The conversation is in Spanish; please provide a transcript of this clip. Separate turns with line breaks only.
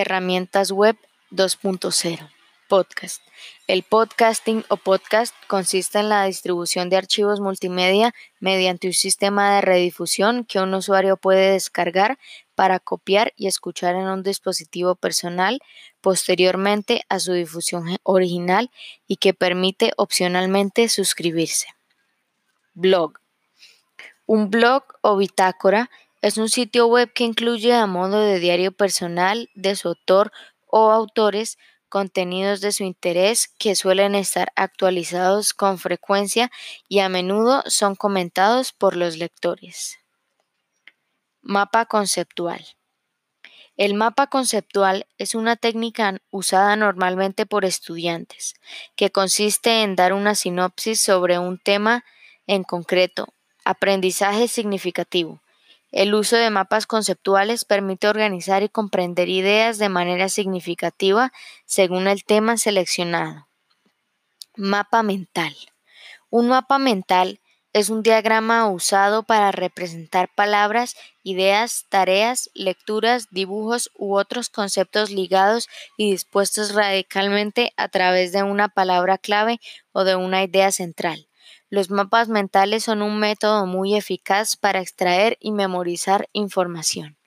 Herramientas Web 2.0. Podcast. El podcasting o podcast consiste en la distribución de archivos multimedia mediante un sistema de redifusión que un usuario puede descargar para copiar y escuchar en un dispositivo personal posteriormente a su difusión original y que permite opcionalmente suscribirse. Blog. Un blog o bitácora es un sitio web que incluye a modo de diario personal de su autor o autores contenidos de su interés que suelen estar actualizados con frecuencia y a menudo son comentados por los lectores. Mapa conceptual. El mapa conceptual es una técnica usada normalmente por estudiantes, que consiste en dar una sinopsis sobre un tema en concreto, aprendizaje significativo, el uso de mapas conceptuales permite organizar y comprender ideas de manera significativa según el tema seleccionado. Mapa mental. Un mapa mental es un diagrama usado para representar palabras, ideas, tareas, lecturas, dibujos u otros conceptos ligados y dispuestos radicalmente a través de una palabra clave o de una idea central. Los mapas mentales son un método muy eficaz para extraer y memorizar información.